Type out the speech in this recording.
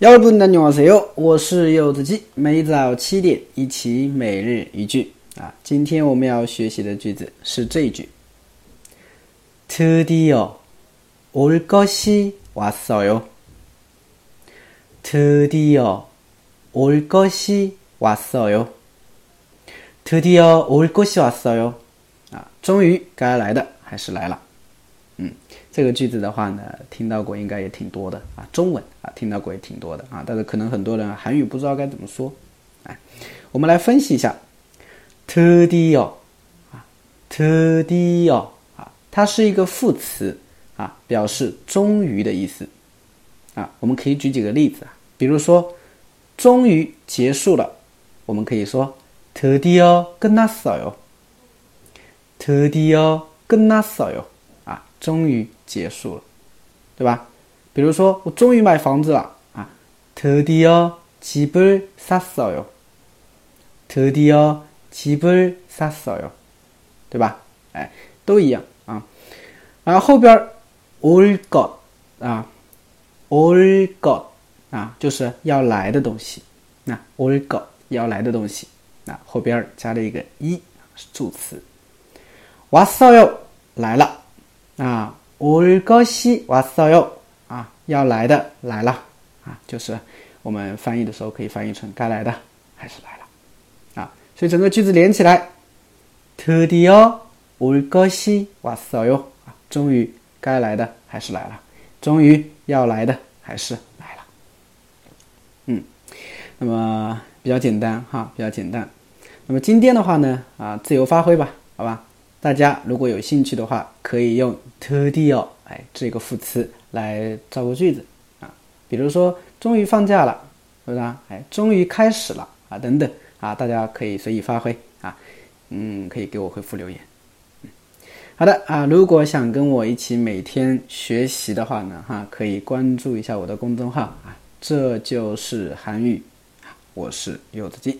여러분안녕하세요，我是柚子鸡，每早七点一起每日一句啊。今天我们要学习的句子是这一句：드디어올것이왔어 요。 드디어올것이왔어 요。 드디어올것이왔어 요。 啊，终于该来的还是来了。 嗯。这个句子的话呢，听到过应该也挺多的啊，中文啊听到过也挺多的啊，但是可能很多人韩语不知道该怎么说，哎，我们来分析一下，to d o 啊，to d o 啊，它是一个副词啊，表示终于的意思啊，我们可以举几个例子啊，比如说终于结束了，我们可以说 to d o 끝났어 요， to d o 끝났어 요， 啊，终于。结束了，对吧？比如说，我终于买房子了啊！드디어집을샀어 요， 드디어집을샀어 요， 对吧？哎，都一样啊。然后后边올 것， 啊，올 것， 啊，就是要来的东西。那올 것， 要来的东西，那后边加了一个一，是助词。왔어 요， 来了 啊！올것이왔어 요， 啊，要来的来了啊，就是我们翻译的时候可以翻译成该来的还是来了啊，所以整个句子连起来，드디어올것이왔어 요， 啊，终于该来的还是来了，终于要来的还是来了，嗯，那么比较简单哈，比较简单，那么今天的话呢，啊，自由发挥吧，好吧。 大家如果有兴趣的话，可以用 to deal 哎这个副词来造个句子啊，比如说终于放假了，是不是啊？哎，终于开始了啊，等等啊，大家可以随意发挥啊，嗯，可以给我回复留言。好的啊，如果想跟我一起每天学习的话呢，哈，可以关注一下我的公众号啊，这就是韩语，我是柚子鸡。